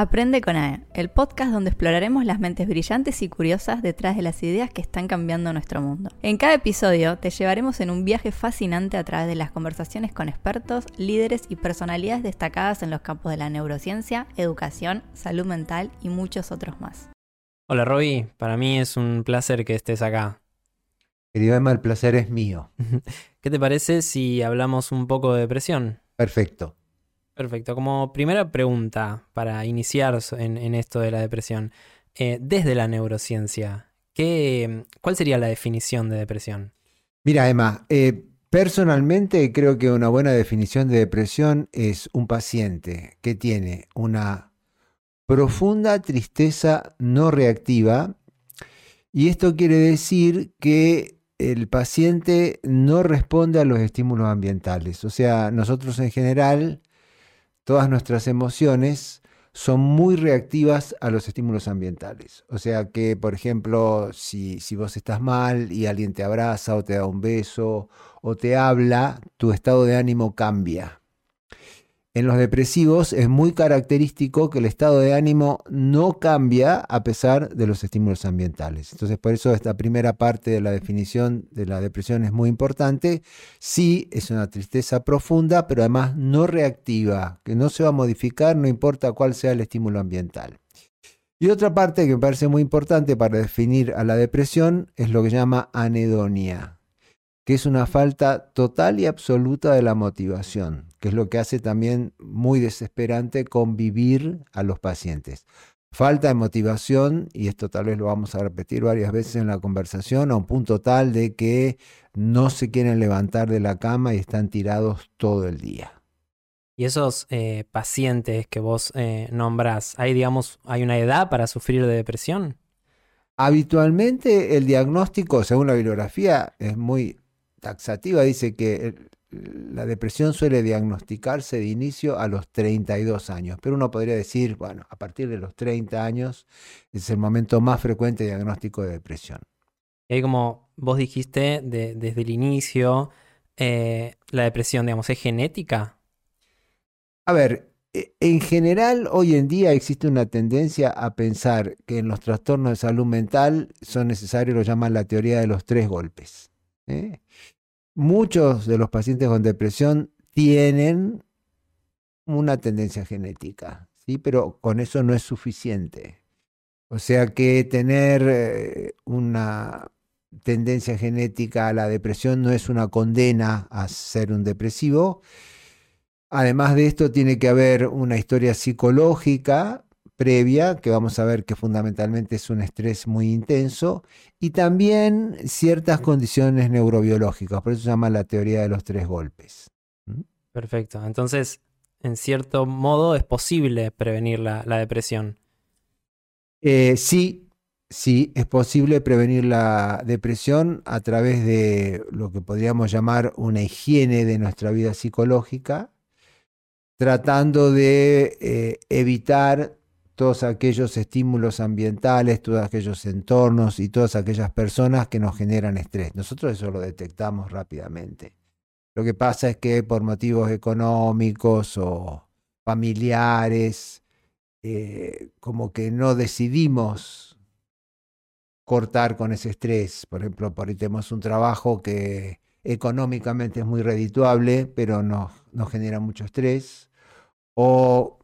Aprende con AE, el podcast donde exploraremos las mentes brillantes y curiosas detrás de las ideas que están cambiando nuestro mundo. En cada episodio te llevaremos en un viaje fascinante a través de las conversaciones con expertos, líderes y personalidades destacadas en los campos de la neurociencia, educación, salud mental y muchos otros más. Hola Roby, para mí es un placer que estés acá. Querido Emma, el placer es mío. ¿Qué te parece si hablamos un poco de depresión? Perfecto. Perfecto. Como primera pregunta para iniciar en, esto de la depresión, eh, desde la neurociencia, ¿qué, ¿cuál sería la definición de depresión? Mira, Emma, eh, personalmente creo que una buena definición de depresión es un paciente que tiene una profunda tristeza no reactiva y esto quiere decir que el paciente no responde a los estímulos ambientales. O sea, nosotros en general todas nuestras emociones son muy reactivas a los estímulos ambientales. O sea que, por ejemplo, si, si, vos estás mal y alguien te abraza o te da un beso o te habla, tu estado de ánimo cambia. En los depresivos es muy característico que el estado de ánimo no cambia a pesar de los estímulos ambientales. Entonces, por eso esta primera parte de la definición de la depresión es muy importante. Sí, es una tristeza profunda, pero además no reactiva, que no se va a modificar no importa cuál sea el estímulo ambiental. Y otra parte que me parece muy importante para definir a la depresión es lo que llama anedonia que es una falta total y absoluta de la motivación, que es lo que hace también muy desesperante convivir a los pacientes. Falta de motivación, y esto tal vez lo vamos a repetir varias veces en la conversación, a un punto tal de que no se quieren levantar de la cama y están tirados todo el día. Y esos eh, pacientes que vos eh, nombras, ¿hay, digamos, ¿hay una edad para sufrir de depresión? Habitualmente el diagnóstico, según la bibliografía, es muy taxativa dice que la depresión suele diagnosticarse de inicio a los 32 años, pero uno podría decir, bueno, a partir de los 30 años es el momento más frecuente de diagnóstico de depresión. Y ahí como vos dijiste desde el inicio, eh, la depresión, digamos, ¿es genética? A ver, e, en general hoy en día existe una tendencia a pensar que en los trastornos de salud mental son necesarios, lo llaman la teoría de los tres golpes. ¿eh? Muchos de los pacientes con depresión tienen una tendencia genética, ¿sí? pero con eso no es suficiente. O sea que tener eh, una tendencia genética a la depresión no es una condena a ser un depresivo. Además de esto, tiene que haber una historia psicológica previa, que vamos a ver que fundamentalmente es un estrés muy intenso, y también ciertas condiciones neurobiológicas, por eso se llama la teoría de los tres golpes. Perfecto, entonces, en cierto modo, es posible prevenir la, depresión. Eh, sí, sí, es posible prevenir la depresión a través de lo que podríamos llamar una higiene de nuestra vida psicológica, tratando de eh, evitar todos aquellos estímulos ambientales, todos aquellos entornos y todas aquellas personas que nos generan estrés. Nosotros eso lo detectamos rápidamente. Lo que pasa es que por motivos económicos o familiares, eh, como que no decidimos cortar con ese estrés. Por ejemplo, por ahí tenemos un trabajo que económicamente es muy redituable, pero nos, genera mucho estrés. O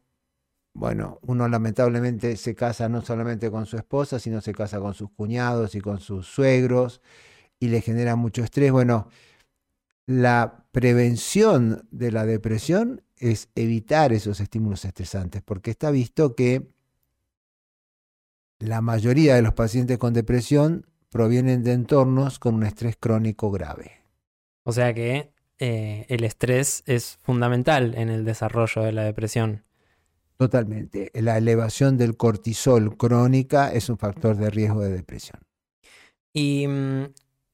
bueno, uno lamentablemente se casa no solamente con su esposa, sino se casa con sus cuñados y con sus suegros y le genera mucho estrés. Bueno, la prevención de la depresión es evitar esos estímulos estresantes, porque está visto que la mayoría de los pacientes con depresión provienen de entornos con un estrés crónico grave. O sea que eh, el estrés es fundamental en el desarrollo de la depresión. Totalmente. La elevación del cortisol crónica es un factor de riesgo de depresión. Y mm,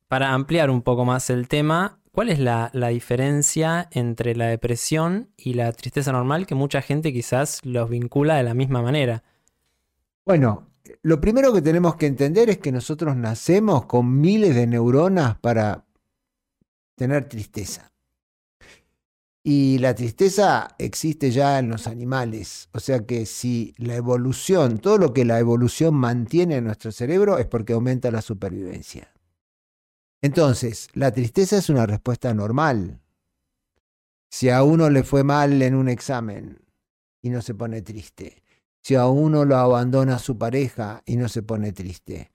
para ampliar un poco más el tema, ¿cuál es la, diferencia entre la depresión y la tristeza normal que mucha gente quizás los vincula de la misma manera? Bueno, lo primero que tenemos que entender es que nosotros nacemos con miles de neuronas para tener tristeza. Y la tristeza existe ya en los animales. O sea que si la evolución, todo lo que la evolución mantiene en nuestro cerebro es porque aumenta la supervivencia. Entonces, la tristeza es una respuesta normal. Si a uno le fue mal en un examen y no se pone triste. Si a uno lo abandona su pareja y no se pone triste.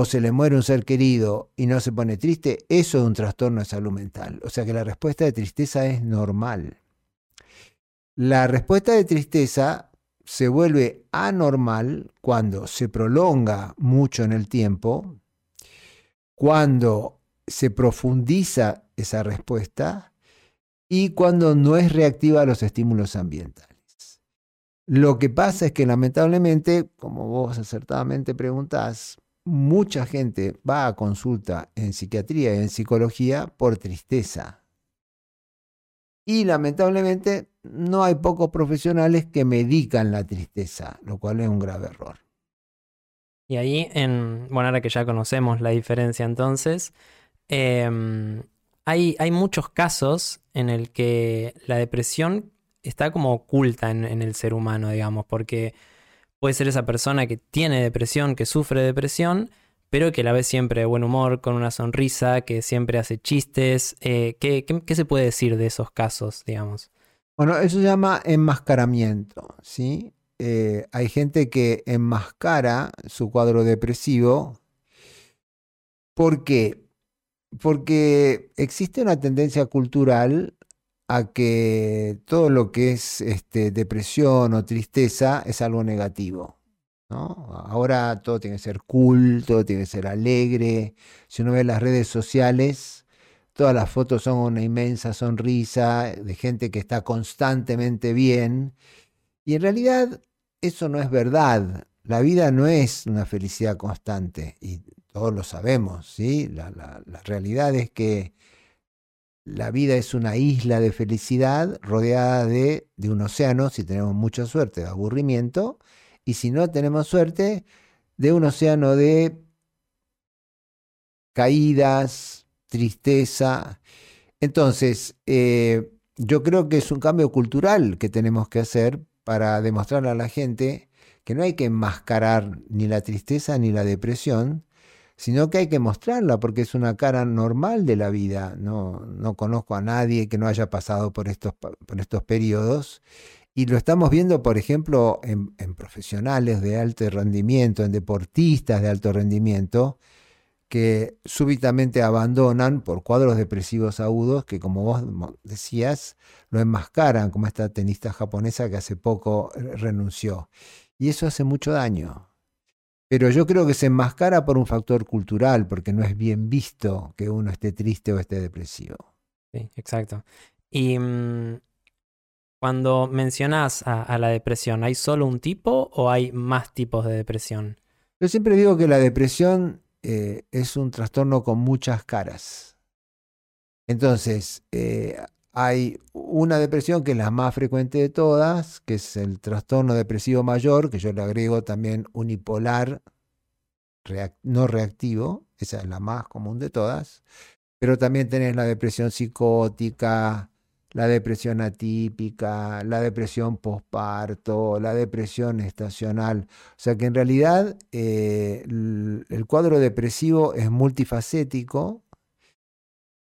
O se le muere un ser querido y no se pone triste, eso es un trastorno de salud mental. O sea que la respuesta de tristeza es normal. La respuesta de tristeza se vuelve anormal cuando se prolonga mucho en el tiempo, cuando se profundiza esa respuesta y cuando no es reactiva a los estímulos ambientales. Lo que pasa es que lamentablemente, como vos acertadamente preguntás, mucha gente va a consulta en psiquiatría y en psicología por tristeza. Y lamentablemente no hay pocos profesionales que medican la tristeza, lo cual es un grave error. Y ahí, en, bueno, ahora que ya conocemos la diferencia entonces, Em, hay, hay, muchos casos en el que la depresión está como oculta en, el ser humano, digamos, porque puede ser esa persona que tiene depresión, que sufre depresión, pero que la ve siempre de buen humor, con una sonrisa, que siempre hace chistes. Eh, ¿qué, se puede decir de esos casos, digamos? Bueno, eso se llama enmascaramiento, ¿sí? Eh, hay gente que enmascara su cuadro depresivo porque porque existe una tendencia cultural a que todo lo que es este, depresión o tristeza es algo negativo. ¿no? Ahora todo tiene que ser cool, todo tiene que ser alegre. Si uno ve las redes sociales, todas las fotos son una inmensa sonrisa de gente que está constantemente bien. Y en realidad eso no es verdad. La vida no es una felicidad constante. Y todos lo sabemos, ¿sí? La, realidad es que la vida es una isla de felicidad rodeada de, de, un océano, si tenemos mucha suerte, de aburrimiento, y si no tenemos suerte, de un océano de caídas, tristeza. Entonces, eh, yo creo que es un cambio cultural que tenemos que hacer para demostrarle a la gente que no hay que enmascarar ni la tristeza ni la depresión, sino que hay que mostrarla porque es una cara normal de la vida. No, no conozco a nadie que no haya pasado por estos, por estos periodos. Y lo estamos viendo, por ejemplo, en, profesionales de alto rendimiento, en deportistas de alto rendimiento, que súbitamente abandonan por cuadros depresivos agudos que, como vos decías, lo enmascaran, como esta tenista japonesa que hace poco renunció. Y eso hace mucho daño. Pero yo creo que se enmascara por un factor cultural, porque no es bien visto que uno esté triste o esté depresivo. Sí, exacto. Y mm, cuando mencionas a, la depresión, ¿hay solo un tipo o hay más tipos de depresión? Yo siempre digo que la depresión eh, es un trastorno con muchas caras. Entonces, eh, hay una depresión que es la más frecuente de todas, que es el trastorno depresivo mayor, que yo le agrego también unipolar no reactivo, esa es la más común de todas, pero también tenés la depresión psicótica, la depresión atípica, la depresión posparto, la depresión estacional. O sea que en realidad eh, el cuadro depresivo es multifacético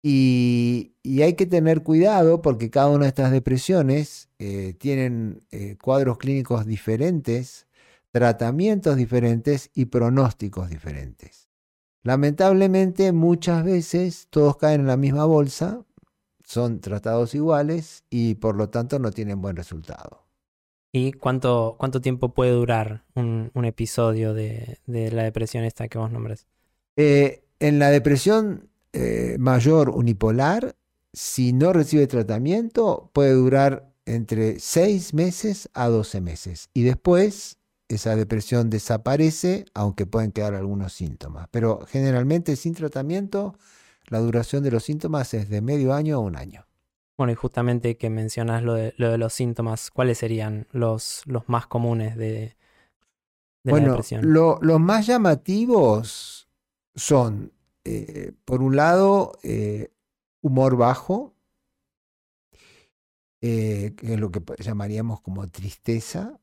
y, hay que tener cuidado porque cada una de estas depresiones eh, tienen eh, cuadros clínicos diferentes, tratamientos diferentes y pronósticos diferentes. Lamentablemente muchas veces todos caen en la misma bolsa, son tratados iguales y por lo tanto no tienen buen resultado. ¿Y cuánto, cuánto tiempo puede durar un, episodio de, la depresión esta que vos nombres? Eh, en la depresión eh, mayor unipolar, si no recibe tratamiento, puede durar entre 6 meses a 12 meses. Y después esa depresión desaparece, aunque pueden quedar algunos síntomas. Pero generalmente sin tratamiento, la duración de los síntomas es de medio año a un año. Bueno, y justamente que mencionas lo de, los síntomas, ¿cuáles serían los, los más comunes de, la depresión? los más llamativos son eh, por un lado, eh, humor bajo, eh, que es lo que llamaríamos como tristeza,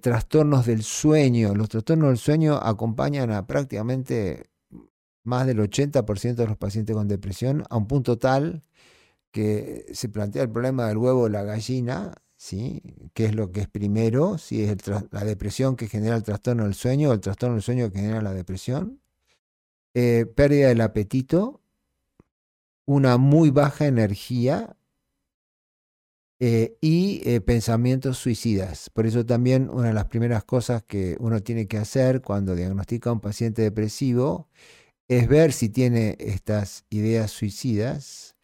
trastornos del sueño. Los trastornos del sueño acompañan a prácticamente más del 80% de los pacientes con depresión, a un punto tal que se plantea el problema del huevo o la gallina, ¿sí? ¿Qué es lo que es primero? Si es la depresión que genera el trastorno del sueño o el trastorno del sueño que genera la depresión. Eh, pérdida del apetito, una muy baja energía eh, y eh, pensamientos suicidas. Por eso también una de las primeras cosas que uno tiene que hacer cuando diagnostica a un paciente depresivo es ver si tiene estas ideas suicidas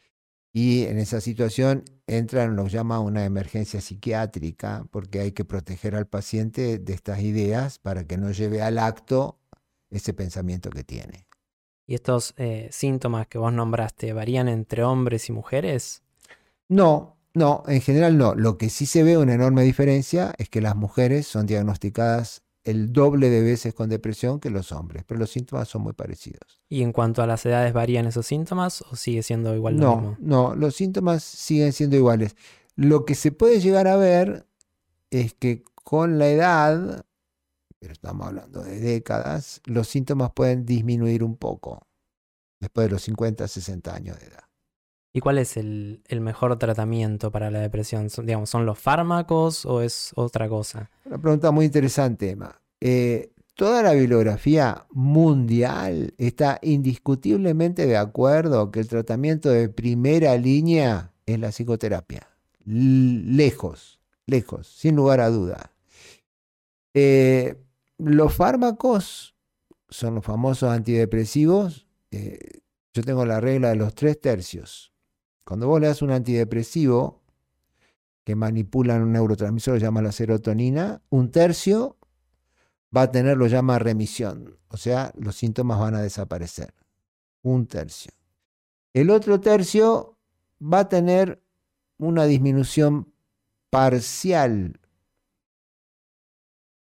y en esa situación entra en lo que llama una emergencia psiquiátrica porque hay que proteger al paciente de estas ideas para que no lleve al acto ese pensamiento que tiene. ¿Y estos eh, síntomas que vos nombraste varían entre hombres y mujeres? No, no, en general no. Lo que sí se ve una enorme diferencia es que las mujeres son diagnosticadas el doble de veces con depresión que los hombres, pero los síntomas son muy parecidos. ¿Y en cuanto a las edades varían esos síntomas o sigue siendo igual no, mismo? No, los síntomas siguen siendo iguales. Lo que se puede llegar a ver es que con la edad, pero estamos hablando de décadas, los síntomas pueden disminuir un poco después de los 50, 60 años de edad. ¿Y cuál es el, mejor tratamiento para la depresión? ¿Son, digamos, ¿Son los fármacos o es otra cosa? Una pregunta muy interesante, Emma. Eh, toda la bibliografía mundial está indiscutiblemente de acuerdo que el tratamiento de primera línea es la psicoterapia. lejos, lejos, sin lugar a duda. Eh, los fármacos son los famosos antidepresivos. Eh, yo tengo la regla de los tres tercios. Cuando vos le das un antidepresivo que manipula un neurotransmisor, lo llama la serotonina, un tercio va a tener, lo llama remisión. O sea, los síntomas van a desaparecer. Un tercio. El otro tercio va a tener una disminución parcial.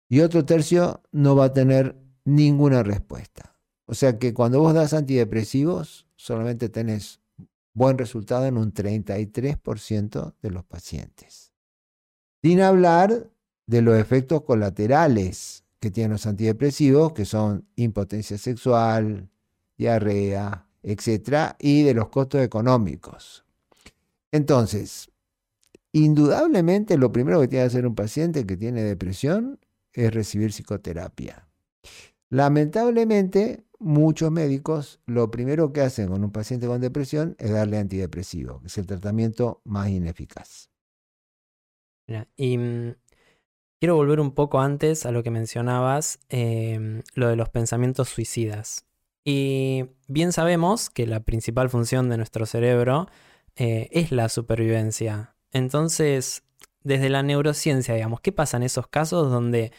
Y otro tercio no va a tener ninguna respuesta. O sea que cuando vos das antidepresivos, solamente tenés buen resultado en un 33% de los pacientes. Sin hablar de los efectos colaterales que tienen los antidepresivos, que son impotencia sexual, diarrea, etc., y de los costos económicos. Entonces, indudablemente lo primero que tiene que hacer un paciente que tiene depresión es recibir psicoterapia. Lamentablemente, muchos médicos lo primero que hacen con un paciente con depresión es darle antidepresivo, que es el tratamiento más ineficaz. y mm, quiero volver un poco antes a lo que mencionabas, em, lo de los pensamientos suicidas. Y bien sabemos que la principal función de nuestro cerebro eh, es la supervivencia. Entonces, desde la neurociencia, digamos, ¿qué pasa en esos casos donde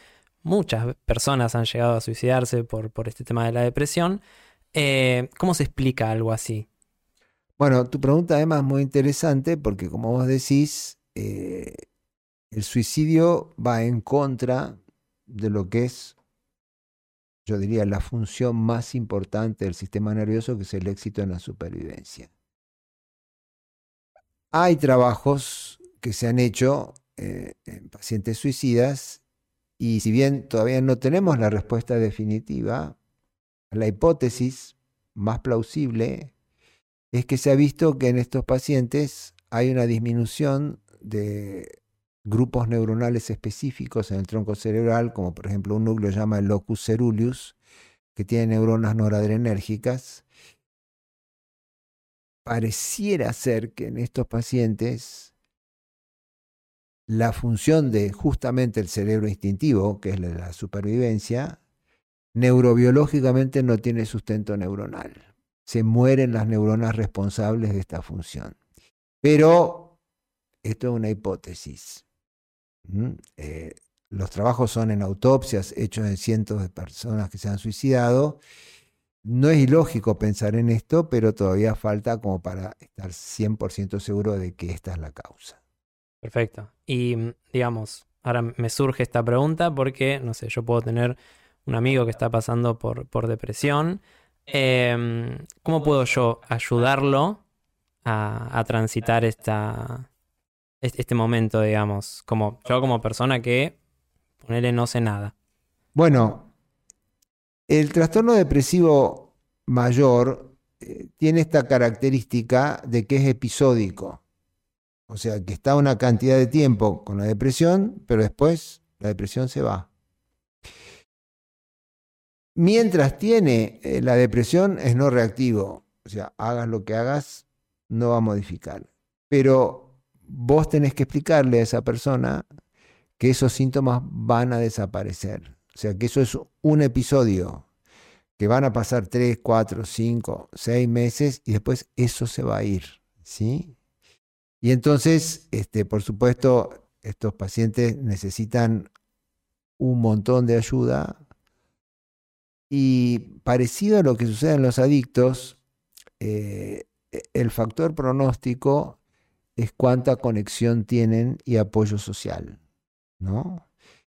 muchas personas han llegado a suicidarse por, este tema de la depresión. Eh, ¿Cómo se explica algo así? Bueno, tu pregunta además es muy interesante porque como vos decís, eh, el suicidio va en contra de lo que es, yo diría, la función más importante del sistema nervioso, que es el éxito en la supervivencia. Hay trabajos que se han hecho eh, en pacientes suicidas y si bien todavía no tenemos la respuesta definitiva, la hipótesis más plausible es que se ha visto que en estos pacientes hay una disminución de grupos neuronales específicos en el tronco cerebral, como por ejemplo un núcleo llama el locus ceruleus, que tiene neuronas noradrenérgicas. Pareciera ser que en estos pacientes la función de justamente el cerebro instintivo, que es la supervivencia, neurobiológicamente no tiene sustento neuronal. Se mueren las neuronas responsables de esta función. Pero esto es una hipótesis. Eh, los trabajos son en autopsias hechos en cientos de personas que se han suicidado. No es ilógico pensar en esto, pero todavía falta como para estar 100% seguro de que esta es la causa. Perfecto. Y digamos, ahora me surge esta pregunta porque, no sé, yo puedo tener un amigo que está pasando por, por depresión. Em, ¿Cómo puedo yo ayudarlo a, transitar esta, este, este momento, digamos? Como yo como persona que, ponele, no sé nada. Bueno, el trastorno depresivo mayor eh, tiene esta característica de que es episódico. O sea, que está una cantidad de tiempo con la depresión, pero después la depresión se va. Mientras tiene eh, la depresión es no reactivo. O sea, hagas lo que hagas, no va a modificar. Pero vos tenés que explicarle a esa persona que esos síntomas van a desaparecer. O sea, que eso es un episodio, que van a pasar 3, 4, 5, 6 meses y después eso se va a ir. ¿sí? Y entonces, este, por supuesto, estos pacientes necesitan un montón de ayuda. Y parecido a lo que sucede en los adictos, eh, el factor pronóstico es cuánta conexión tienen y apoyo social. ¿no?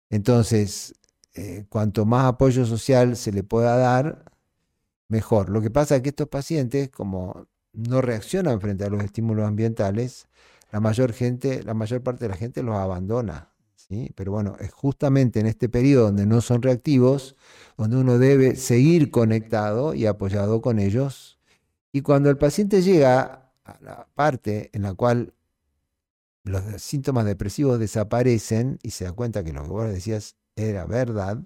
Entonces, eh, cuanto más apoyo social se le pueda dar, mejor. Lo que pasa es que estos pacientes, como no reaccionan frente a los estímulos ambientales, la mayor gente, la mayor parte de la gente los abandona. Pero bueno, es justamente en este periodo donde no son reactivos, donde uno debe seguir conectado y apoyado con ellos. Y cuando el paciente llega a la parte en la cual los síntomas depresivos desaparecen y se da cuenta que lo que vos decías era verdad,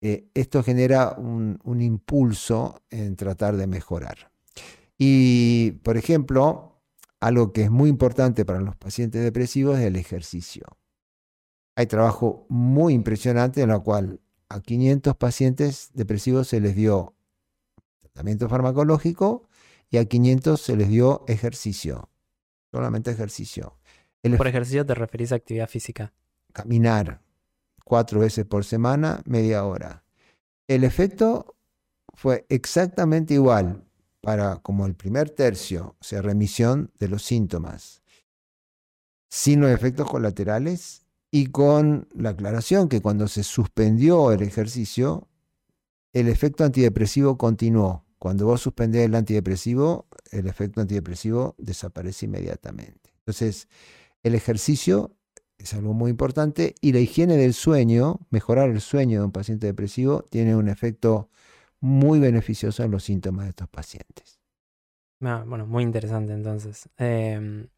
eh, esto genera un, impulso en tratar de mejorar. Y, por ejemplo, algo que es muy importante para los pacientes depresivos es el ejercicio. Hay trabajo muy impresionante en lo cual a 500 pacientes depresivos se les dio tratamiento farmacológico y a 500 se les dio ejercicio, solamente ejercicio. Por ejercicio te referís a actividad física. Caminar cuatro veces por semana, media hora. El efecto fue exactamente igual para como el primer tercio, o sea, remisión de los síntomas, sin los efectos colaterales y con la aclaración que cuando se suspendió el ejercicio, el efecto antidepresivo continuó. Cuando vos suspendés el antidepresivo, el efecto antidepresivo desaparece inmediatamente. Entonces, el ejercicio es algo muy importante y la higiene del sueño, mejorar el sueño de un paciente depresivo, tiene un efecto muy beneficioso en los síntomas de estos pacientes. Ah, bueno, muy interesante entonces. Em,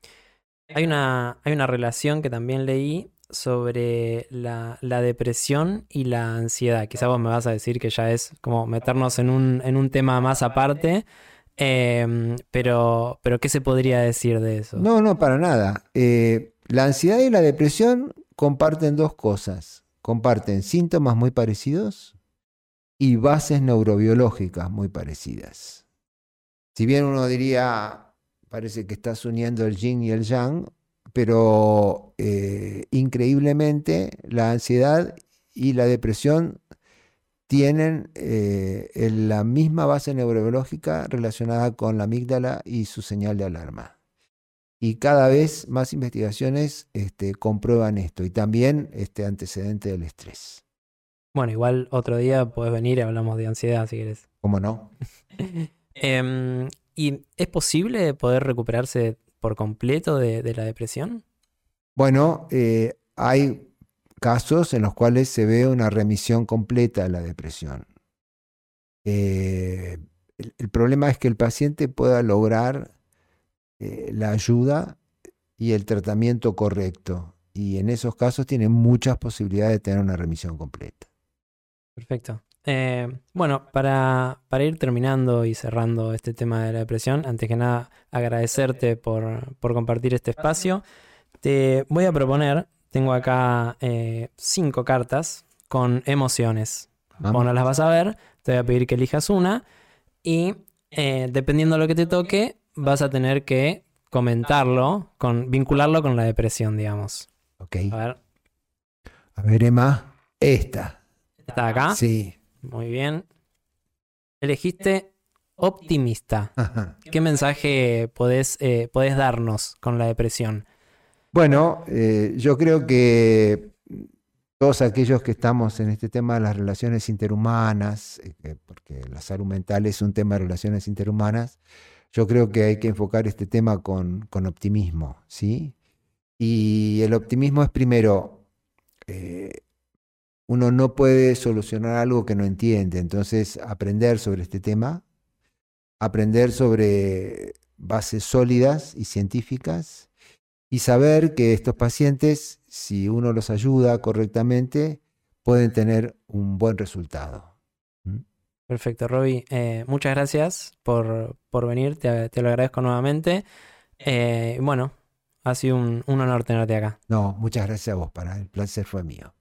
hay, una, hay una relación que también leí sobre la, depresión y la ansiedad. Quizá vos me vas a decir que ya es como meternos en un, en un tema más aparte, Em, pero, pero, ¿qué se podría decir de eso? No, no, para nada. Eh, la ansiedad y la depresión comparten dos cosas. Comparten síntomas muy parecidos y bases neurobiológicas muy parecidas. Si bien uno diría, parece que estás uniendo el yin y el yang, pero eh, increíblemente la ansiedad y la depresión tienen eh, la misma base neurobiológica relacionada con la amígdala y su señal de alarma. Y cada vez más investigaciones este, comprueban esto y también este antecedente del estrés. Bueno, igual otro día puedes venir y hablamos de ansiedad si quieres. ¿Cómo no? Em, ¿Y es posible poder recuperarse por completo de, la depresión? Bueno, eh, hay casos en los cuales se ve una remisión completa de la depresión. Eh, el, problema es que el paciente pueda lograr eh, la ayuda y el tratamiento correcto. Y en esos casos tiene muchas posibilidades de tener una remisión completa. Perfecto. Eh, bueno, para, para, ir terminando y cerrando este tema de la depresión, antes que nada agradecerte por, por compartir este espacio. Te voy a proponer tengo acá eh, cinco cartas con emociones. Vamos. no las vas a ver, te voy a pedir que elijas una y eh, dependiendo de lo que te toque, vas a tener que comentarlo, con, vincularlo con la depresión, digamos. Ok. A ver. A ver, Emma, esta. ¿Está acá? Sí. Muy bien. Elegiste optimista. ¿Qué mensaje podés, eh, podés darnos con la depresión? Bueno, eh, yo creo que todos aquellos que estamos en este tema de las relaciones interhumanas, eh, porque la salud mental es un tema de relaciones interhumanas, yo creo que hay que enfocar este tema con, optimismo, ¿sí? Y el optimismo es primero, eh, uno no puede solucionar algo que no entiende, entonces aprender sobre este tema, aprender sobre bases sólidas y científicas y saber que estos pacientes, si uno los ayuda correctamente, pueden tener un buen resultado. ¿Mm? Perfecto, Roby. Eh, muchas gracias por, por venir, te, te, lo agradezco nuevamente. Eh, bueno, ha sido un, un honor tenerte acá. No, muchas gracias a vos, para el placer fue mío.